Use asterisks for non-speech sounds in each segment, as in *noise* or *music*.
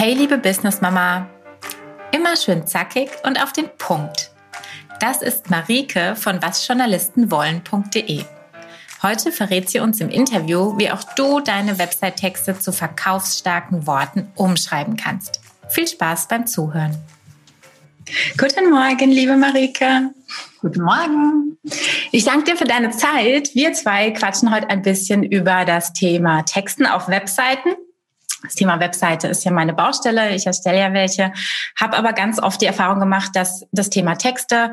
Hey liebe Business Mama, immer schön zackig und auf den Punkt. Das ist Marike von wasjournalistenwollen.de. Heute verrät sie uns im Interview, wie auch du deine Website-Texte zu verkaufsstarken Worten umschreiben kannst. Viel Spaß beim Zuhören. Guten Morgen, liebe Marike. Guten Morgen. Ich danke dir für deine Zeit. Wir zwei quatschen heute ein bisschen über das Thema Texten auf Webseiten das Thema Webseite ist ja meine Baustelle. Ich erstelle ja welche, habe aber ganz oft die Erfahrung gemacht, dass das Thema Texte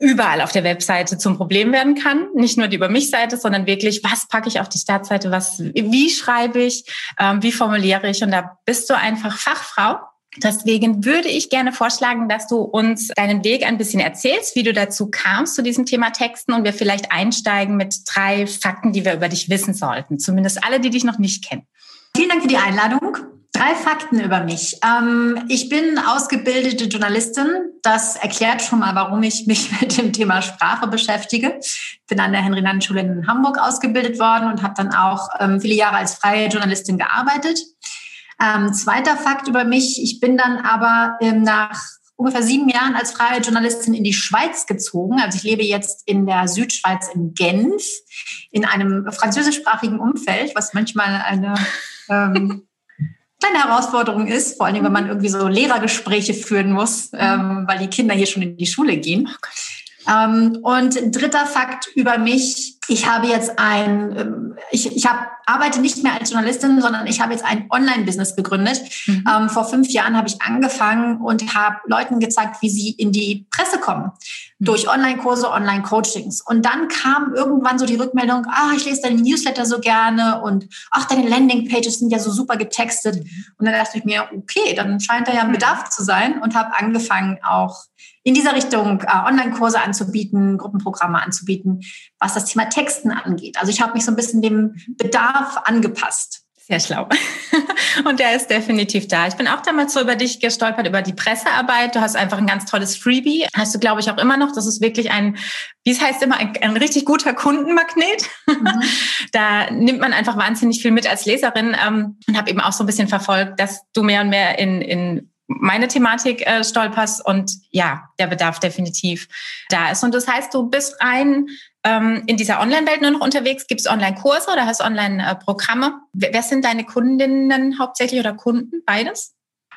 überall auf der Webseite zum Problem werden kann. Nicht nur die über mich Seite, sondern wirklich, was packe ich auf die Startseite, was, wie schreibe ich, ähm, wie formuliere ich. Und da bist du einfach Fachfrau. Deswegen würde ich gerne vorschlagen, dass du uns deinen Weg ein bisschen erzählst, wie du dazu kamst zu diesem Thema Texten und wir vielleicht einsteigen mit drei Fakten, die wir über dich wissen sollten. Zumindest alle, die dich noch nicht kennen. Vielen Dank für die Einladung. Drei Fakten über mich. Ähm, ich bin ausgebildete Journalistin. Das erklärt schon mal, warum ich mich *laughs* mit dem Thema Sprache beschäftige. Bin an der Henry-Nannen-Schule in Hamburg ausgebildet worden und habe dann auch ähm, viele Jahre als freie Journalistin gearbeitet. Ähm, zweiter Fakt über mich. Ich bin dann aber nach ungefähr sieben Jahren als freie Journalistin in die Schweiz gezogen. Also ich lebe jetzt in der Südschweiz in Genf in einem französischsprachigen Umfeld, was manchmal eine *laughs* ähm, kleine Herausforderung ist, vor allem wenn man irgendwie so Lehrergespräche führen muss, ähm, weil die Kinder hier schon in die Schule gehen. Oh und dritter Fakt über mich, ich habe jetzt ein, ähm, ich, ich hab, arbeite nicht mehr als Journalistin, sondern ich habe jetzt ein Online-Business gegründet. Mhm. Ähm, vor fünf Jahren habe ich angefangen und habe Leuten gezeigt, wie sie in die Presse kommen. Mhm. Durch Online-Kurse, Online-Coachings. Und dann kam irgendwann so die Rückmeldung, ah, ich lese deine Newsletter so gerne und ach, deine Landing-Pages sind ja so super getextet. Mhm. Und dann dachte ich mir, okay, dann scheint da ja ein Bedarf zu sein und habe angefangen auch in dieser Richtung äh, Online-Kurse anzubieten, Gruppenprogramme anzubieten, was das Thema Texten angeht. Also ich habe mich so ein bisschen dem Bedarf angepasst. Sehr schlau. *laughs* Und der ist definitiv da. Ich bin auch damals so über dich gestolpert, über die Pressearbeit. Du hast einfach ein ganz tolles Freebie. Hast du, glaube ich, auch immer noch. Das ist wirklich ein, wie es heißt immer, ein, ein richtig guter Kundenmagnet. Mhm. *laughs* Da nimmt man einfach wahnsinnig viel mit als Leserin ähm, und habe eben auch so ein bisschen verfolgt, dass du mehr und mehr in, in meine Thematik äh, stolperst und ja, der Bedarf definitiv da ist. Und das heißt, du bist rein ähm, in dieser Online-Welt nur noch unterwegs. Gibt es Online-Kurse oder hast Online-Programme? Wer sind deine Kundinnen hauptsächlich oder Kunden? Beides?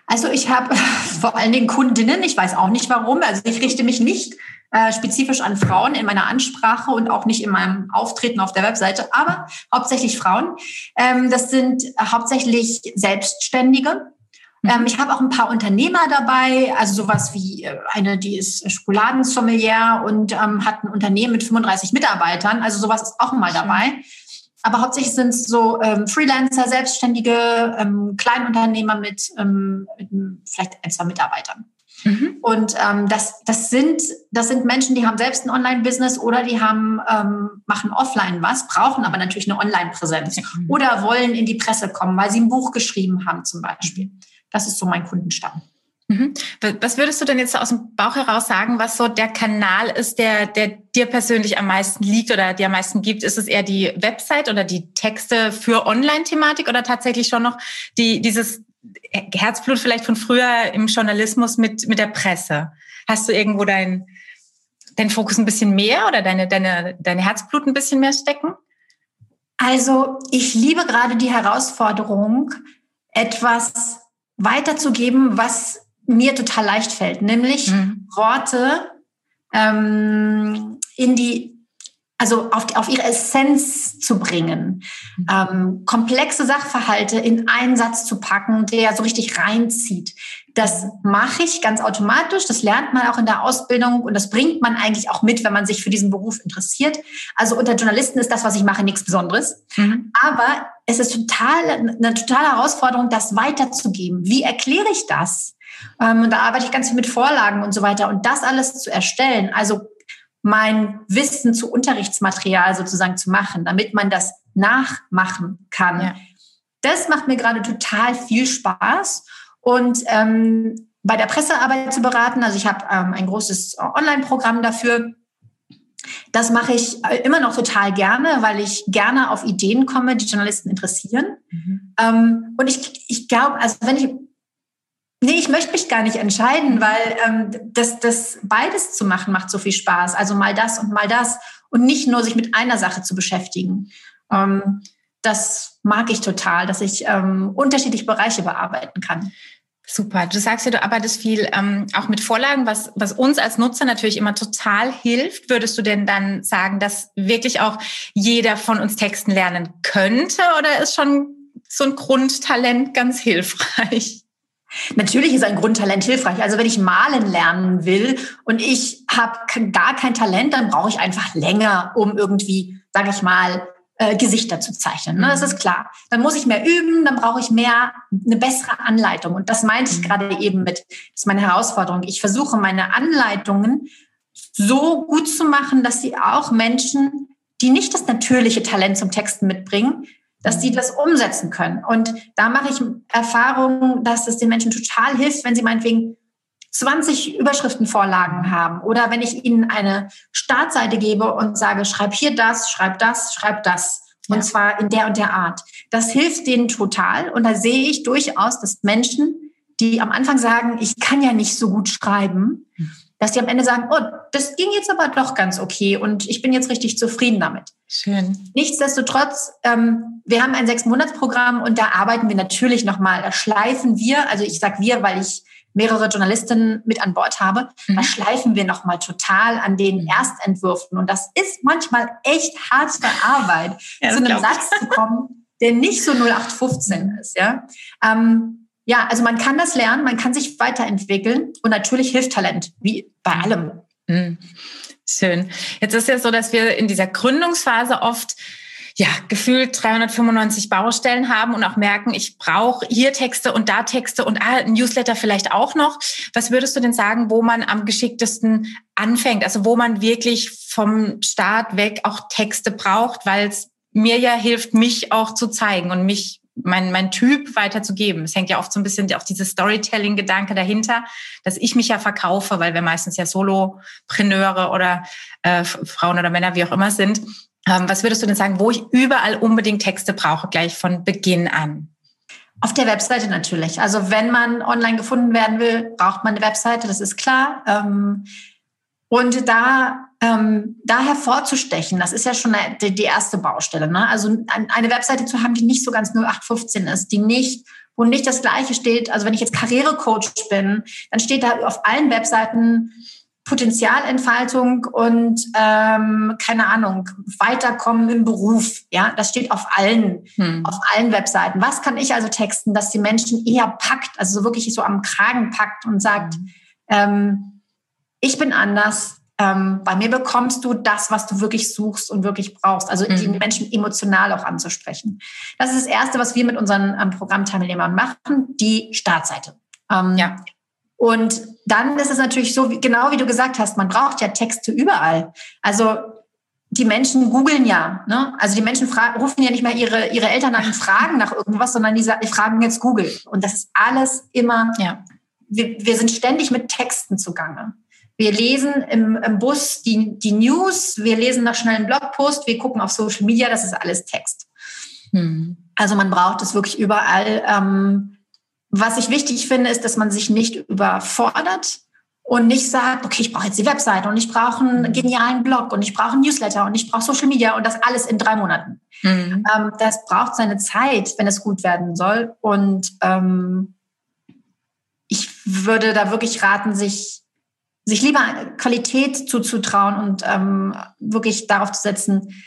Also ich habe *laughs* vor allen Dingen Kundinnen. Ich weiß auch nicht warum. Also ich richte mich nicht äh, spezifisch an Frauen in meiner Ansprache und auch nicht in meinem Auftreten auf der Webseite, aber hauptsächlich Frauen. Ähm, das sind hauptsächlich Selbstständige ähm, ich habe auch ein paar Unternehmer dabei, also sowas wie äh, eine, die ist Schokoladensommelier und ähm, hat ein Unternehmen mit 35 Mitarbeitern. Also sowas ist auch mal dabei. Aber hauptsächlich sind es so ähm, Freelancer, Selbstständige, ähm, Kleinunternehmer mit, ähm, mit vielleicht ein, zwei Mitarbeitern. Mhm. Und ähm, das, das, sind, das sind Menschen, die haben selbst ein Online-Business oder die haben, ähm, machen offline was, brauchen aber natürlich eine Online-Präsenz mhm. oder wollen in die Presse kommen, weil sie ein Buch geschrieben haben zum Beispiel. Das ist so mein Kundenstamm. Mhm. Was würdest du denn jetzt aus dem Bauch heraus sagen, was so der Kanal ist, der, der dir persönlich am meisten liegt oder dir am meisten gibt? Ist es eher die Website oder die Texte für Online-Thematik oder tatsächlich schon noch die, dieses Herzblut vielleicht von früher im Journalismus mit, mit der Presse? Hast du irgendwo deinen dein Fokus ein bisschen mehr oder deine, deine, deine Herzblut ein bisschen mehr stecken? Also ich liebe gerade die Herausforderung, etwas weiterzugeben, was mir total leicht fällt, nämlich mhm. Worte ähm, in die, also auf, die, auf ihre Essenz zu bringen, mhm. ähm, komplexe Sachverhalte in einen Satz zu packen, der so richtig reinzieht. Das mache ich ganz automatisch. Das lernt man auch in der Ausbildung und das bringt man eigentlich auch mit, wenn man sich für diesen Beruf interessiert. Also unter Journalisten ist das, was ich mache, nichts Besonderes. Mhm. Aber es ist total, eine totale Herausforderung, das weiterzugeben. Wie erkläre ich das? Ähm, und da arbeite ich ganz viel mit Vorlagen und so weiter. Und das alles zu erstellen, also mein Wissen zu Unterrichtsmaterial sozusagen zu machen, damit man das nachmachen kann. Ja. Das macht mir gerade total viel Spaß und ähm, bei der Pressearbeit zu beraten. Also ich habe ähm, ein großes Online-Programm dafür. Das mache ich äh, immer noch total gerne, weil ich gerne auf Ideen komme, die Journalisten interessieren. Mhm. Ähm, und ich, ich glaube, also wenn ich Nee, ich möchte mich gar nicht entscheiden, weil ähm, das, das beides zu machen macht so viel Spaß. Also mal das und mal das und nicht nur sich mit einer Sache zu beschäftigen. Ähm, das mag ich total, dass ich ähm, unterschiedliche Bereiche bearbeiten kann. Super. Du sagst ja, du arbeitest viel ähm, auch mit Vorlagen, was, was uns als Nutzer natürlich immer total hilft. Würdest du denn dann sagen, dass wirklich auch jeder von uns Texten lernen könnte oder ist schon so ein Grundtalent ganz hilfreich? Natürlich ist ein Grundtalent hilfreich. Also wenn ich malen lernen will und ich habe gar kein Talent, dann brauche ich einfach länger, um irgendwie, sage ich mal, äh, Gesichter zu zeichnen. Ne? Das ist klar. Dann muss ich mehr üben, dann brauche ich mehr, eine bessere Anleitung. Und das meinte ich mhm. gerade eben mit, das ist meine Herausforderung. Ich versuche meine Anleitungen so gut zu machen, dass sie auch Menschen, die nicht das natürliche Talent zum Texten mitbringen, dass die das umsetzen können. Und da mache ich Erfahrungen, dass es den Menschen total hilft, wenn sie meinetwegen 20 Überschriftenvorlagen haben oder wenn ich ihnen eine Startseite gebe und sage, schreib hier das, schreib das, schreib das. Und ja. zwar in der und der Art. Das hilft denen total. Und da sehe ich durchaus, dass Menschen, die am Anfang sagen, ich kann ja nicht so gut schreiben, dass die am Ende sagen, oh, das ging jetzt aber doch ganz okay und ich bin jetzt richtig zufrieden damit. Schön. Nichtsdestotrotz, ähm, wir haben ein Sechs-Monats-Programm und da arbeiten wir natürlich nochmal, da schleifen wir, also ich sage wir, weil ich mehrere Journalistinnen mit an Bord habe, mhm. da schleifen wir nochmal total an den mhm. Erstentwürfen. Und das ist manchmal echt harte Arbeit, ja, zu einem Satz zu kommen, der nicht so 0815 ist. Ja? Ähm, ja, also man kann das lernen, man kann sich weiterentwickeln und natürlich hilft Talent, wie bei allem. Mhm. Schön. Jetzt ist ja so, dass wir in dieser Gründungsphase oft ja, gefühlt 395 Baustellen haben und auch merken, ich brauche hier Texte und da Texte und ah, ein Newsletter vielleicht auch noch. Was würdest du denn sagen, wo man am geschicktesten anfängt? Also wo man wirklich vom Start weg auch Texte braucht, weil es mir ja hilft, mich auch zu zeigen und mich mein, mein Typ weiterzugeben. Es hängt ja oft so ein bisschen auf dieses Storytelling-Gedanke dahinter, dass ich mich ja verkaufe, weil wir meistens ja Solopreneure oder äh, Frauen oder Männer, wie auch immer sind. Ähm, was würdest du denn sagen, wo ich überall unbedingt Texte brauche, gleich von Beginn an? Auf der Webseite natürlich. Also wenn man online gefunden werden will, braucht man eine Webseite, das ist klar. Ähm, und da, ähm, da hervorzustechen, das ist ja schon die, die erste Baustelle. Ne? Also eine Webseite zu haben, die nicht so ganz 0815 ist, die nicht, wo nicht das Gleiche steht. Also wenn ich jetzt Karrierecoach bin, dann steht da auf allen Webseiten Potenzialentfaltung und ähm, keine Ahnung, Weiterkommen im Beruf. Ja, das steht auf allen, hm. auf allen Webseiten. Was kann ich also texten, dass die Menschen eher packt, also so wirklich so am Kragen packt und sagt, hm. ähm, ich bin anders. Ähm, bei mir bekommst du das, was du wirklich suchst und wirklich brauchst. Also mhm. die Menschen emotional auch anzusprechen. Das ist das Erste, was wir mit unseren ähm, Programmteilnehmern machen, die Startseite. Ähm, ja. Und dann ist es natürlich so, wie, genau wie du gesagt hast, man braucht ja Texte überall. Also die Menschen googeln ja. Ne? Also die Menschen rufen ja nicht mehr ihre, ihre Eltern an und *laughs* fragen nach irgendwas, sondern die, die fragen jetzt Google. Und das ist alles immer, ja. wir, wir sind ständig mit Texten zugange. Wir lesen im, im Bus die, die News, wir lesen nach schnell einen Blogpost, wir gucken auf Social Media, das ist alles Text. Hm. Also man braucht es wirklich überall. Ähm, was ich wichtig finde, ist, dass man sich nicht überfordert und nicht sagt, okay, ich brauche jetzt die Webseite und ich brauche einen hm. genialen Blog und ich brauche einen Newsletter und ich brauche Social Media und das alles in drei Monaten. Mhm. Ähm, das braucht seine Zeit, wenn es gut werden soll. Und ähm, ich würde da wirklich raten, sich sich lieber Qualität zuzutrauen und ähm, wirklich darauf zu setzen,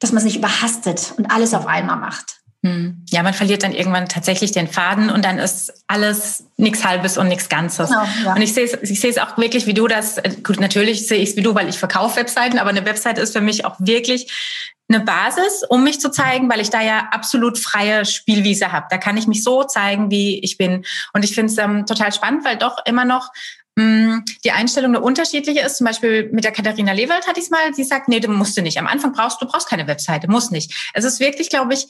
dass man es nicht überhastet und alles auf einmal macht. Hm. Ja, man verliert dann irgendwann tatsächlich den Faden und dann ist alles nichts Halbes und nichts Ganzes. Genau, ja. Und ich sehe es, ich sehe es auch wirklich, wie du das, äh, gut, natürlich sehe ich es wie du, weil ich verkaufe Webseiten, aber eine Webseite ist für mich auch wirklich eine Basis, um mich zu zeigen, weil ich da ja absolut freie Spielwiese habe. Da kann ich mich so zeigen, wie ich bin. Und ich finde es ähm, total spannend, weil doch immer noch die Einstellung eine unterschiedliche ist. Zum Beispiel mit der Katharina Lewald hatte ich es mal, sie sagt, nee, du musst du nicht. Am Anfang brauchst du brauchst keine Webseite, muss nicht. Es ist wirklich, glaube ich,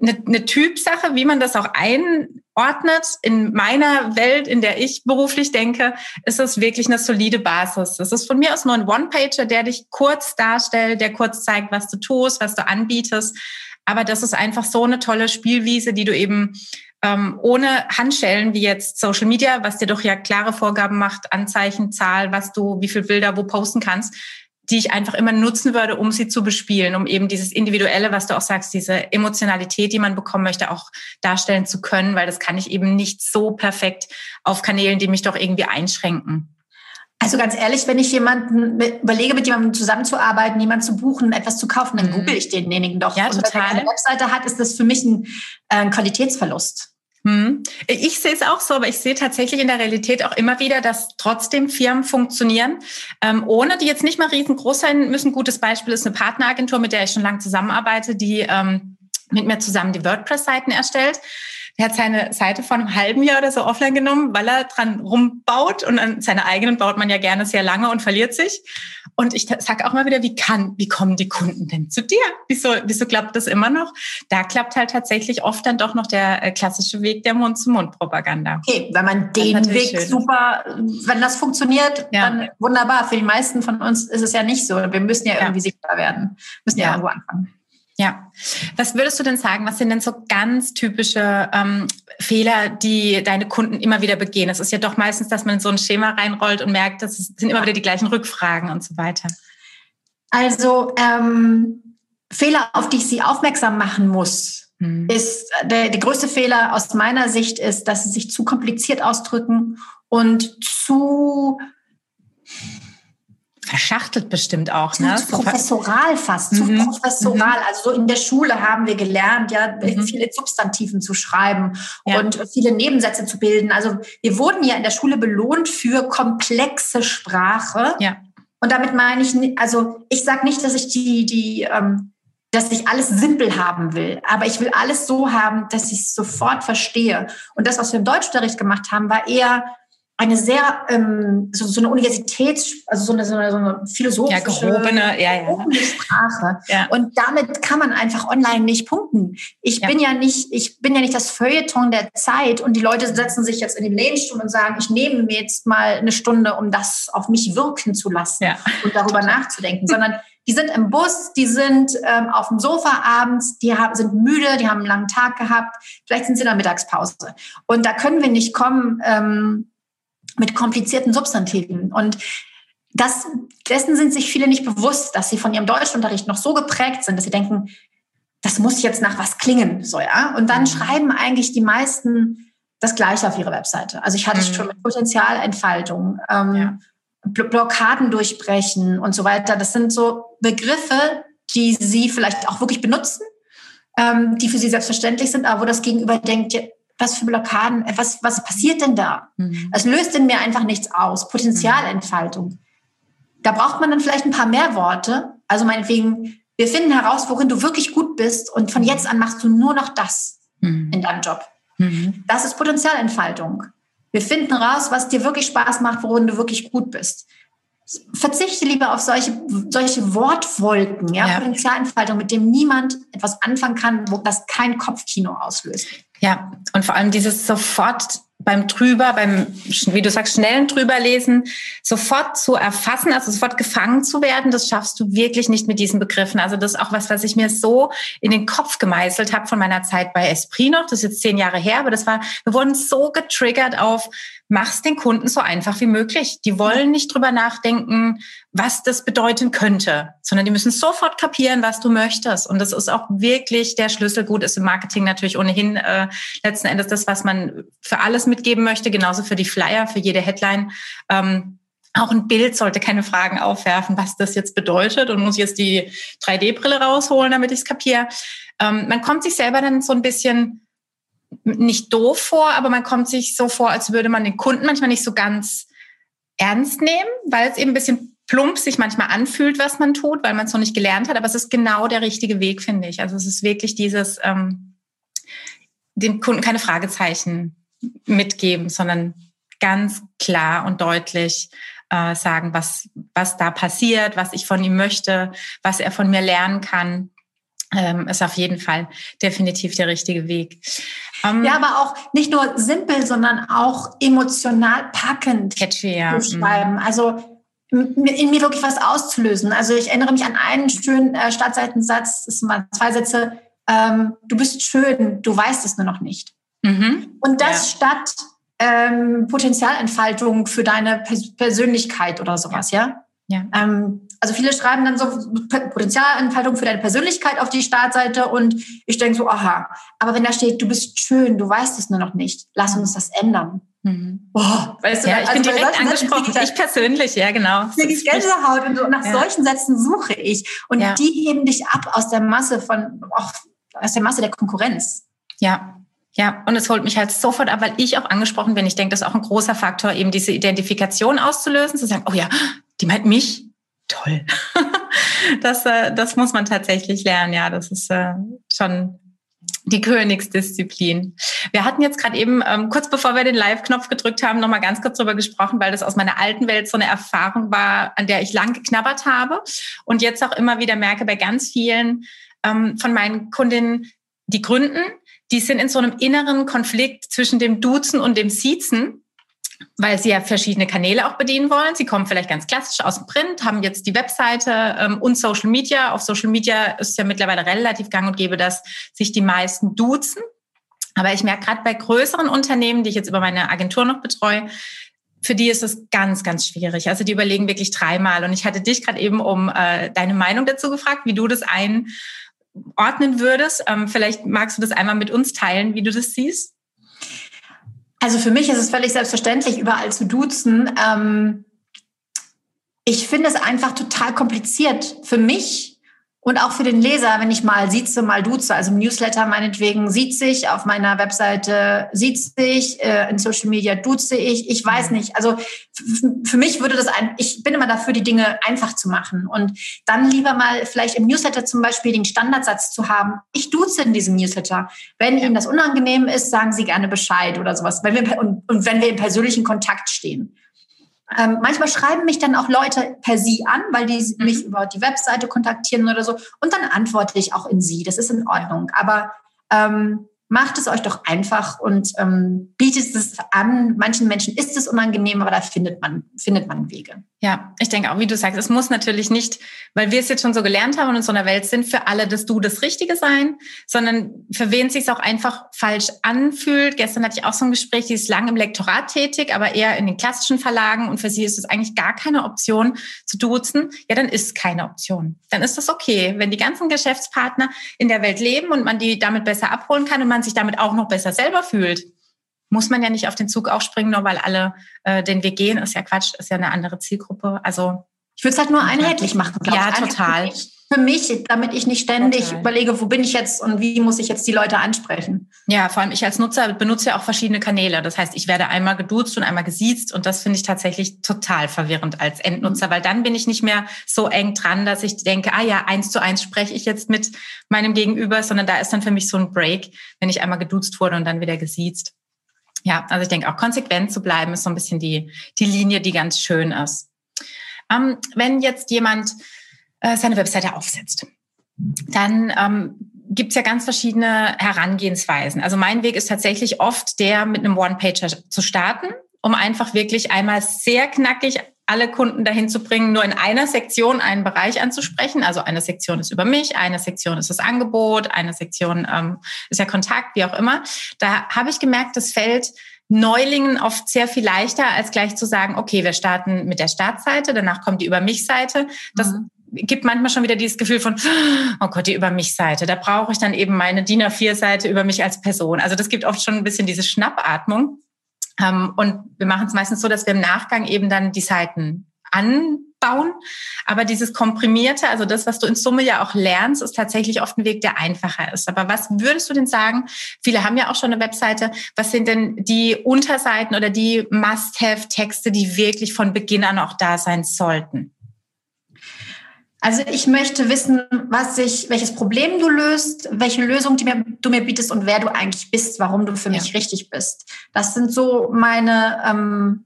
eine, eine Typsache, wie man das auch einordnet. In meiner Welt, in der ich beruflich denke, ist es wirklich eine solide Basis. Das ist von mir aus nur ein One-Pager, der dich kurz darstellt, der kurz zeigt, was du tust, was du anbietest. Aber das ist einfach so eine tolle Spielwiese, die du eben ähm, ohne Handschellen wie jetzt Social Media, was dir doch ja klare Vorgaben macht, Anzeichen, Zahl, was du, wie viel Bilder wo posten kannst, die ich einfach immer nutzen würde, um sie zu bespielen, um eben dieses Individuelle, was du auch sagst, diese Emotionalität, die man bekommen möchte, auch darstellen zu können, weil das kann ich eben nicht so perfekt auf Kanälen, die mich doch irgendwie einschränken. Also ganz ehrlich, wenn ich jemanden überlege, mit jemandem zusammenzuarbeiten, jemanden zu buchen, etwas zu kaufen, dann mhm. google ich denjenigen doch. Ja, total. Und wenn er eine Webseite hat, ist das für mich ein, äh, ein Qualitätsverlust. Hm. Ich sehe es auch so, aber ich sehe tatsächlich in der Realität auch immer wieder, dass trotzdem Firmen funktionieren, ähm, ohne die jetzt nicht mal riesengroß sein müssen. Gutes Beispiel ist eine Partneragentur, mit der ich schon lange zusammenarbeite, die ähm, mit mir zusammen die WordPress-Seiten erstellt. Er hat seine Seite vor einem halben Jahr oder so offline genommen, weil er dran rumbaut und an seine eigenen baut man ja gerne sehr lange und verliert sich. Und ich sage auch mal wieder, wie kann, wie kommen die Kunden denn zu dir? Wieso, wieso klappt das immer noch? Da klappt halt tatsächlich oft dann doch noch der äh, klassische Weg der Mund-zu-Mund-Propaganda. Okay, wenn man den Weg schön. super, wenn das funktioniert, ja. dann wunderbar. Für die meisten von uns ist es ja nicht so. Wir müssen ja irgendwie ja. sichtbar werden, müssen ja, ja irgendwo anfangen. Ja. Was würdest du denn sagen? Was sind denn so ganz typische ähm, Fehler, die deine Kunden immer wieder begehen? Es ist ja doch meistens, dass man in so ein Schema reinrollt und merkt, das sind immer wieder die gleichen Rückfragen und so weiter. Also ähm, Fehler, auf die ich sie aufmerksam machen muss, hm. ist der, der größte Fehler aus meiner Sicht ist, dass sie sich zu kompliziert ausdrücken und zu verschachtelt bestimmt auch, ne? Zu professoral fast, zu mhm. professoral. Mhm. Also so in der Schule haben wir gelernt, ja, mhm. viele Substantiven zu schreiben ja. und viele Nebensätze zu bilden. Also wir wurden ja in der Schule belohnt für komplexe Sprache. Ja. Und damit meine ich, also ich sage nicht, dass ich die, die, ähm, dass ich alles simpel haben will, aber ich will alles so haben, dass ich es sofort verstehe. Und das, was wir im Deutschunterricht gemacht haben, war eher eine sehr ähm, so, so eine Universitäts, also so eine, so eine, so eine philosophische, gehobene, ja, ja. Sprache. Und damit kann man einfach online nicht punkten. Ich bin ja nicht, ich bin ja nicht das Feuilleton der Zeit und die Leute setzen sich jetzt in den Lehnstuhl und sagen, ich nehme mir jetzt mal eine Stunde, um das auf mich wirken zu lassen und darüber nachzudenken, sondern die sind im Bus, die sind ähm, auf dem Sofa abends, die haben, sind müde, die haben einen langen Tag gehabt, vielleicht sind sie in der Mittagspause. Und da können wir nicht kommen, ähm, mit komplizierten Substantiven. Und das, dessen sind sich viele nicht bewusst, dass sie von ihrem Deutschunterricht noch so geprägt sind, dass sie denken, das muss jetzt nach was klingen, so, ja. Und dann mhm. schreiben eigentlich die meisten das Gleiche auf ihre Webseite. Also ich hatte mhm. schon mit Potenzialentfaltung, ähm, ja. Blockaden durchbrechen und so weiter. Das sind so Begriffe, die sie vielleicht auch wirklich benutzen, ähm, die für sie selbstverständlich sind, aber wo das Gegenüber denkt, was für Blockaden, äh, was, was passiert denn da? Mhm. Es löst in mir einfach nichts aus. Potenzialentfaltung. Da braucht man dann vielleicht ein paar mehr Worte. Also meinetwegen, wir finden heraus, worin du wirklich gut bist und von jetzt an machst du nur noch das mhm. in deinem Job. Mhm. Das ist Potenzialentfaltung. Wir finden raus, was dir wirklich Spaß macht, worin du wirklich gut bist. Verzichte lieber auf solche, solche Wortwolken, ja? ja, Potenzialentfaltung, mit dem niemand etwas anfangen kann, wo das kein Kopfkino auslöst. Ja, und vor allem dieses sofort beim drüber, beim, wie du sagst, schnellen drüberlesen, sofort zu erfassen, also sofort gefangen zu werden, das schaffst du wirklich nicht mit diesen Begriffen. Also das ist auch was, was ich mir so in den Kopf gemeißelt habe von meiner Zeit bei Esprit noch. Das ist jetzt zehn Jahre her, aber das war, wir wurden so getriggert auf, mach's den Kunden so einfach wie möglich. Die wollen nicht drüber nachdenken, was das bedeuten könnte, sondern die müssen sofort kapieren, was du möchtest. Und das ist auch wirklich der Schlüssel. Gut, ist im Marketing natürlich ohnehin äh, letzten Endes das, was man für alles mitgeben möchte, genauso für die Flyer, für jede Headline. Ähm, auch ein Bild sollte keine Fragen aufwerfen, was das jetzt bedeutet und muss jetzt die 3D-Brille rausholen, damit ich es kapiere. Ähm, man kommt sich selber dann so ein bisschen nicht doof vor, aber man kommt sich so vor, als würde man den Kunden manchmal nicht so ganz ernst nehmen, weil es eben ein bisschen plump sich manchmal anfühlt, was man tut, weil man es noch nicht gelernt hat. Aber es ist genau der richtige Weg, finde ich. Also es ist wirklich dieses, ähm, dem Kunden keine Fragezeichen mitgeben, sondern ganz klar und deutlich äh, sagen, was, was da passiert, was ich von ihm möchte, was er von mir lernen kann ähm, ist auf jeden Fall definitiv der richtige Weg. Ähm, ja, aber auch nicht nur simpel, sondern auch emotional packend catchy, ja. zu schreiben. Mhm. Also in mir wirklich was auszulösen. Also ich erinnere mich an einen schönen äh, Startseitensatz, das sind mal zwei Sätze. Ähm, du bist schön, du weißt es nur noch nicht. Mhm. Und das ja. statt ähm, Potenzialentfaltung für deine Pers Persönlichkeit oder sowas, ja? Ja. Ähm, also viele schreiben dann so Potenzialentfaltung für deine Persönlichkeit auf die Startseite und ich denke so, aha, aber wenn da steht, du bist schön, du weißt es nur noch nicht, lass uns das ändern. Mhm. Oh, weißt du, ja, ich also bin direkt angesprochen. Ich persönlich, ja, genau. Die Gänsehaut und so. Nach ja. solchen Sätzen suche ich. Und ja. die heben dich ab aus der Masse von, auch aus der Masse der Konkurrenz. Ja, ja, und es holt mich halt sofort ab, weil ich auch angesprochen bin. Ich denke, das ist auch ein großer Faktor, eben diese Identifikation auszulösen, zu sagen, oh ja, die meint mich. Toll. *laughs* das, äh, das muss man tatsächlich lernen. Ja, das ist äh, schon die Königsdisziplin. Wir hatten jetzt gerade eben, ähm, kurz bevor wir den Live-Knopf gedrückt haben, nochmal ganz kurz drüber gesprochen, weil das aus meiner alten Welt so eine Erfahrung war, an der ich lang geknabbert habe und jetzt auch immer wieder merke bei ganz vielen ähm, von meinen Kundinnen, die gründen, die sind in so einem inneren Konflikt zwischen dem Duzen und dem Siezen, weil sie ja verschiedene Kanäle auch bedienen wollen. Sie kommen vielleicht ganz klassisch aus dem Print, haben jetzt die Webseite ähm, und Social Media. Auf Social Media ist ja mittlerweile relativ gang und gäbe, dass sich die meisten duzen. Aber ich merke gerade bei größeren Unternehmen, die ich jetzt über meine Agentur noch betreue, für die ist es ganz, ganz schwierig. Also die überlegen wirklich dreimal. Und ich hatte dich gerade eben um äh, deine Meinung dazu gefragt, wie du das ein ordnen würdest. Ähm, vielleicht magst du das einmal mit uns teilen, wie du das siehst. Also für mich ist es völlig selbstverständlich, überall zu duzen. Ähm, ich finde es einfach total kompliziert für mich und auch für den Leser, wenn ich mal sieze, mal duze, also im Newsletter meinetwegen sieht sich, auf meiner Webseite sieht sich, äh, in Social Media duze ich, ich weiß mhm. nicht. Also für mich würde das ein, ich bin immer dafür, die Dinge einfach zu machen und dann lieber mal vielleicht im Newsletter zum Beispiel den Standardsatz zu haben. Ich duze in diesem Newsletter. Wenn Ihnen das unangenehm ist, sagen Sie gerne Bescheid oder sowas. Wenn wir, und, und wenn wir im persönlichen Kontakt stehen. Ähm, manchmal schreiben mich dann auch Leute per Sie an, weil die mhm. mich über die Webseite kontaktieren oder so. Und dann antworte ich auch in Sie. Das ist in Ordnung. Aber ähm, macht es euch doch einfach und ähm, bietet es an. Manchen Menschen ist es unangenehm, aber da findet man, findet man Wege. Ja, ich denke auch, wie du sagst, es muss natürlich nicht, weil wir es jetzt schon so gelernt haben und in so einer Welt sind, für alle das Du das Richtige sein, sondern für wen es sich auch einfach falsch anfühlt. Gestern hatte ich auch so ein Gespräch, die ist lang im Lektorat tätig, aber eher in den klassischen Verlagen und für sie ist es eigentlich gar keine Option zu duzen. Ja, dann ist keine Option. Dann ist das okay, wenn die ganzen Geschäftspartner in der Welt leben und man die damit besser abholen kann und man man sich damit auch noch besser selber fühlt, muss man ja nicht auf den Zug aufspringen, nur weil alle äh, den Weg gehen. Ist ja Quatsch, ist ja eine andere Zielgruppe. Also ich würde es halt nur einheitlich machen, glaube ja, ich. Ja, total. Für mich, damit ich nicht ständig total. überlege, wo bin ich jetzt und wie muss ich jetzt die Leute ansprechen. Ja, vor allem ich als Nutzer benutze ja auch verschiedene Kanäle. Das heißt, ich werde einmal geduzt und einmal gesiezt und das finde ich tatsächlich total verwirrend als Endnutzer, weil dann bin ich nicht mehr so eng dran, dass ich denke, ah ja, eins zu eins spreche ich jetzt mit meinem Gegenüber, sondern da ist dann für mich so ein Break, wenn ich einmal geduzt wurde und dann wieder gesiezt. Ja, also ich denke auch konsequent zu bleiben ist so ein bisschen die, die Linie, die ganz schön ist. Ähm, wenn jetzt jemand äh, seine Webseite aufsetzt, dann ähm, gibt es ja ganz verschiedene Herangehensweisen. Also mein Weg ist tatsächlich oft der, mit einem One-Pager zu starten, um einfach wirklich einmal sehr knackig alle Kunden dahin zu bringen, nur in einer Sektion einen Bereich anzusprechen. Also eine Sektion ist über mich, eine Sektion ist das Angebot, eine Sektion ähm, ist der Kontakt, wie auch immer. Da habe ich gemerkt, das fällt Neulingen oft sehr viel leichter, als gleich zu sagen, okay, wir starten mit der Startseite, danach kommt die Über mich-Seite. Das mhm. Gibt manchmal schon wieder dieses Gefühl von, oh Gott, die Über mich-Seite. Da brauche ich dann eben meine DIN A4-Seite über mich als Person. Also das gibt oft schon ein bisschen diese Schnappatmung. Ähm, und wir machen es meistens so, dass wir im Nachgang eben dann die Seiten anbauen. Aber dieses Komprimierte, also das, was du in Summe ja auch lernst, ist tatsächlich oft ein Weg, der einfacher ist. Aber was würdest du denn sagen? Viele haben ja auch schon eine Webseite. Was sind denn die Unterseiten oder die Must-Have-Texte, die wirklich von Beginn an auch da sein sollten? Also ich möchte wissen, was ich, welches Problem du löst, welche Lösung du mir, du mir bietest und wer du eigentlich bist, warum du für mich ja. richtig bist. Das sind so meine ähm,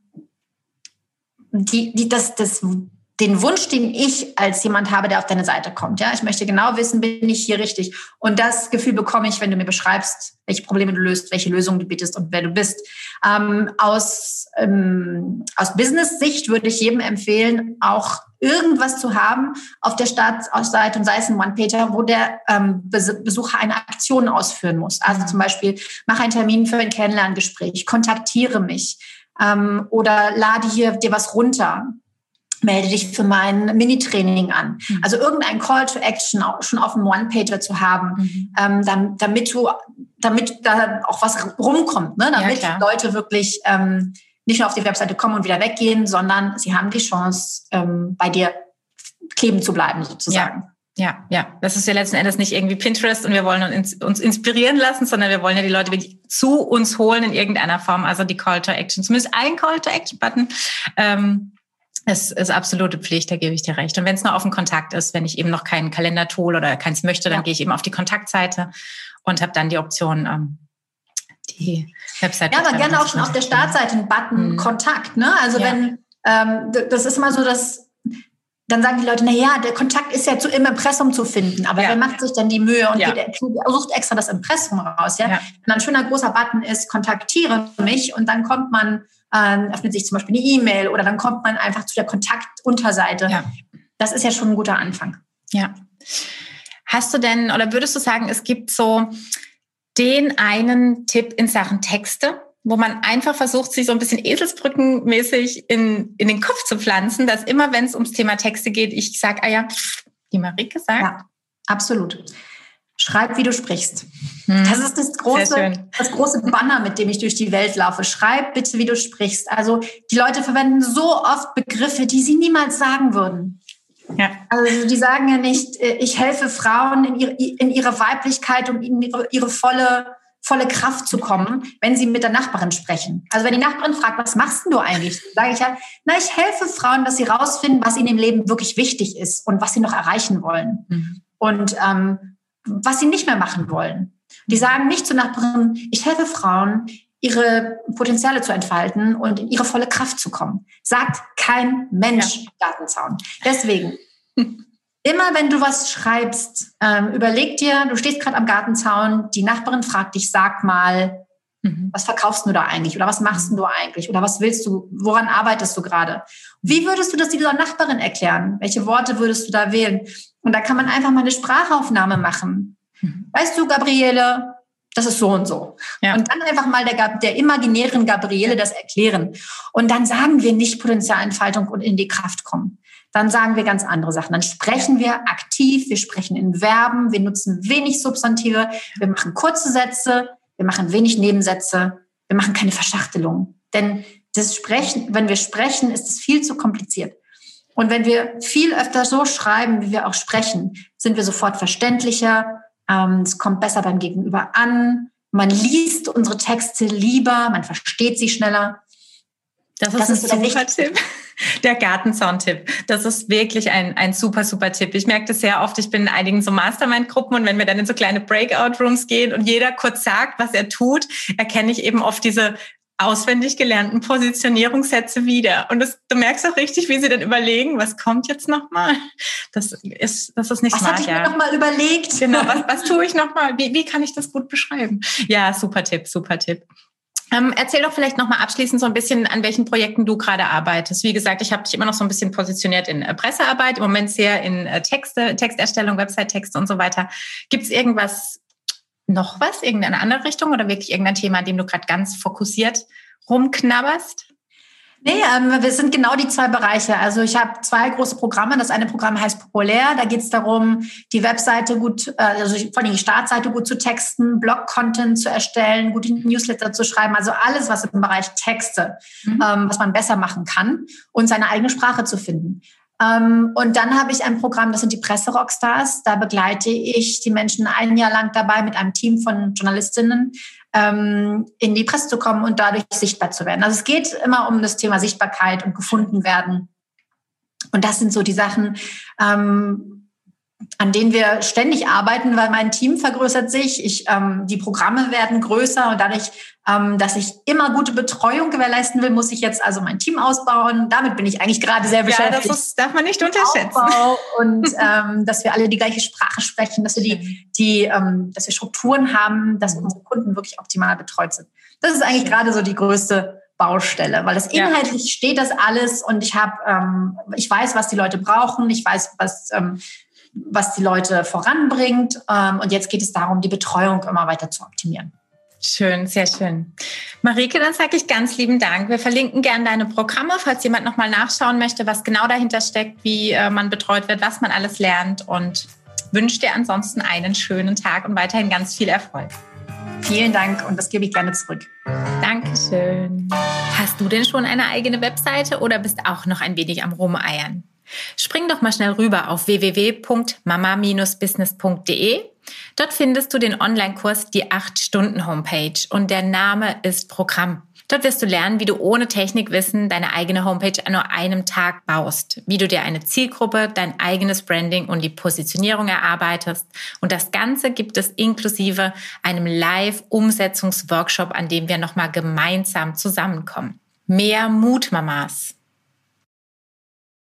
die, die, das, das, den Wunsch, den ich als jemand habe, der auf deine Seite kommt. Ja, ich möchte genau wissen, bin ich hier richtig? Und das Gefühl bekomme ich, wenn du mir beschreibst, welche Probleme du löst, welche Lösungen du bietest und wer du bist. Ähm, aus ähm, aus Business-Sicht würde ich jedem empfehlen, auch irgendwas zu haben auf der Startseite und sei es ein One-Pager, wo der ähm, Besucher eine Aktion ausführen muss. Also zum Beispiel, mach einen Termin für ein Kennenlerngespräch, kontaktiere mich ähm, oder lade hier dir was runter melde dich für mein Mini-Training an. Mhm. Also irgendein Call to Action schon auf dem One-Pager zu haben, mhm. ähm, damit du, damit da auch was rumkommt, ne? damit ja, Leute wirklich ähm, nicht nur auf die Webseite kommen und wieder weggehen, sondern sie haben die Chance, ähm, bei dir kleben zu bleiben, sozusagen. Ja. Ja, ja, das ist ja letzten Endes nicht irgendwie Pinterest und wir wollen uns, uns inspirieren lassen, sondern wir wollen ja die Leute wirklich zu uns holen in irgendeiner Form. Also die Call to Action, zumindest ein Call to Action Button. Ähm, es ist absolute Pflicht, da gebe ich dir recht. Und wenn es nur auf dem Kontakt ist, wenn ich eben noch kein Kalendertool oder keins möchte, dann ja. gehe ich eben auf die Kontaktseite und habe dann die Option, ähm, die Webseite. Ja, aber gerne auch schon auf der Startseite einen Button mhm. Kontakt. Ne? Also ja. wenn, ähm, das ist immer so, dass dann sagen die Leute, na ja, der Kontakt ist ja zu, im Impressum zu finden, aber ja. wer macht sich dann die Mühe und ja. geht, sucht extra das Impressum raus, ja? ja. Und ein schöner großer Button ist, kontaktiere mich und dann kommt man ähm, öffnet sich zum Beispiel eine E-Mail oder dann kommt man einfach zu der Kontaktunterseite. Ja. Das ist ja schon ein guter Anfang. Ja. Hast du denn oder würdest du sagen, es gibt so den einen Tipp in Sachen Texte, wo man einfach versucht, sich so ein bisschen Eselsbrückenmäßig in, in den Kopf zu pflanzen, dass immer, wenn es ums Thema Texte geht, ich sage, ah ja, die Marike sagt. Ja, absolut. Schreib, wie du sprichst. Hm. Das ist das große, das große Banner, mit dem ich durch die Welt laufe. Schreib bitte, wie du sprichst. Also die Leute verwenden so oft Begriffe, die sie niemals sagen würden. Ja. Also die sagen ja nicht, äh, ich helfe Frauen in ihre, in ihre Weiblichkeit und in ihre, ihre volle, volle Kraft zu kommen, wenn sie mit der Nachbarin sprechen. Also wenn die Nachbarin fragt, was machst du eigentlich? Sage ich ja, na, ich helfe Frauen, dass sie rausfinden, was ihnen im Leben wirklich wichtig ist und was sie noch erreichen wollen. Mhm. Und ähm, was sie nicht mehr machen wollen. Die sagen nicht zu Nachbarinnen, ich helfe Frauen, ihre Potenziale zu entfalten und in ihre volle Kraft zu kommen. Sagt kein Mensch ja. Gartenzaun. Deswegen, *laughs* immer wenn du was schreibst, ähm, überleg dir, du stehst gerade am Gartenzaun, die Nachbarin fragt dich, sag mal, mhm. was verkaufst du da eigentlich? Oder was machst du eigentlich? Oder was willst du? Woran arbeitest du gerade? Wie würdest du das dieser Nachbarin erklären? Welche Worte würdest du da wählen? Und da kann man einfach mal eine Sprachaufnahme machen. Mhm. Weißt du, Gabriele, das ist so und so. Ja. Und dann einfach mal der, der imaginären Gabriele das erklären. Und dann sagen wir nicht Potenzialentfaltung und in die Kraft kommen. Dann sagen wir ganz andere Sachen. Dann sprechen wir aktiv, wir sprechen in Verben, wir nutzen wenig Substantive, wir machen kurze Sätze, wir machen wenig Nebensätze, wir machen keine Verschachtelung. Denn das Sprechen, wenn wir sprechen, ist es viel zu kompliziert. Und wenn wir viel öfter so schreiben, wie wir auch sprechen, sind wir sofort verständlicher. Ähm, es kommt besser beim Gegenüber an. Man liest unsere Texte lieber, man versteht sie schneller. Das ist, das ist ein super Tipp. Der Gartenzaun-Tipp. Das ist wirklich ein, ein super, super Tipp. Ich merke das sehr oft. Ich bin in einigen so Mastermind-Gruppen und wenn wir dann in so kleine Breakout-Rooms gehen und jeder kurz sagt, was er tut, erkenne ich eben oft diese auswendig gelernten Positionierungssätze wieder. Und das, du merkst auch richtig, wie sie dann überlegen, was kommt jetzt nochmal? Das ist, das ist nicht was smart. Was hatte ich ja. mir nochmal überlegt? Genau, was, was tue ich nochmal? Wie, wie kann ich das gut beschreiben? Ja, super Tipp, super Tipp. Ähm, erzähl doch vielleicht nochmal abschließend so ein bisschen, an welchen Projekten du gerade arbeitest. Wie gesagt, ich habe dich immer noch so ein bisschen positioniert in äh, Pressearbeit, im Moment sehr in äh, Texte, Texterstellung, Website-Texte und so weiter. Gibt es irgendwas, noch was, irgendeine andere Richtung oder wirklich irgendein Thema, an dem du gerade ganz fokussiert rumknabberst? Nee, ähm, wir sind genau die zwei Bereiche. Also ich habe zwei große Programme. Das eine Programm heißt Populär. Da geht es darum, die Webseite gut, äh, also vor allem die Startseite gut zu texten, Blog-Content zu erstellen, gute Newsletter zu schreiben. Also alles, was im Bereich Texte, mhm. ähm, was man besser machen kann und seine eigene Sprache zu finden. Ähm, und dann habe ich ein Programm, das sind die Presserockstars. Da begleite ich die Menschen ein Jahr lang dabei mit einem Team von Journalistinnen ähm, in die Presse zu kommen und dadurch sichtbar zu werden. Also es geht immer um das Thema Sichtbarkeit und gefunden werden. Und das sind so die Sachen, ähm, an denen wir ständig arbeiten, weil mein Team vergrößert sich, ich, ähm, die Programme werden größer und dadurch, ähm, dass ich immer gute Betreuung gewährleisten will, muss ich jetzt also mein Team ausbauen. Damit bin ich eigentlich gerade sehr beschäftigt. Ja, das ist, darf man nicht unterschätzen. Aufbau und *laughs* ähm, dass wir alle die gleiche Sprache sprechen, dass wir die, die ähm, dass wir Strukturen haben, dass unsere Kunden wirklich optimal betreut sind. Das ist eigentlich gerade so die größte Baustelle, weil das inhaltlich ja. steht das alles und ich habe, ähm, ich weiß, was die Leute brauchen, ich weiß, was ähm, was die Leute voranbringt ähm, und jetzt geht es darum, die Betreuung immer weiter zu optimieren. Schön, sehr schön. Marike, dann sage ich ganz lieben Dank. Wir verlinken gerne deine Programme, falls jemand nochmal nachschauen möchte, was genau dahinter steckt, wie äh, man betreut wird, was man alles lernt und wünsche dir ansonsten einen schönen Tag und weiterhin ganz viel Erfolg. Vielen Dank und das gebe ich gerne zurück. Dankeschön. Hast du denn schon eine eigene Webseite oder bist auch noch ein wenig am Rumeiern? Spring doch mal schnell rüber auf www.mama-business.de. Dort findest du den Online-Kurs Die 8-Stunden-Homepage und der Name ist Programm. Dort wirst du lernen, wie du ohne Technikwissen deine eigene Homepage an nur einem Tag baust, wie du dir eine Zielgruppe, dein eigenes Branding und die Positionierung erarbeitest. Und das Ganze gibt es inklusive einem Live-Umsetzungsworkshop, an dem wir nochmal gemeinsam zusammenkommen. Mehr Mut, Mamas!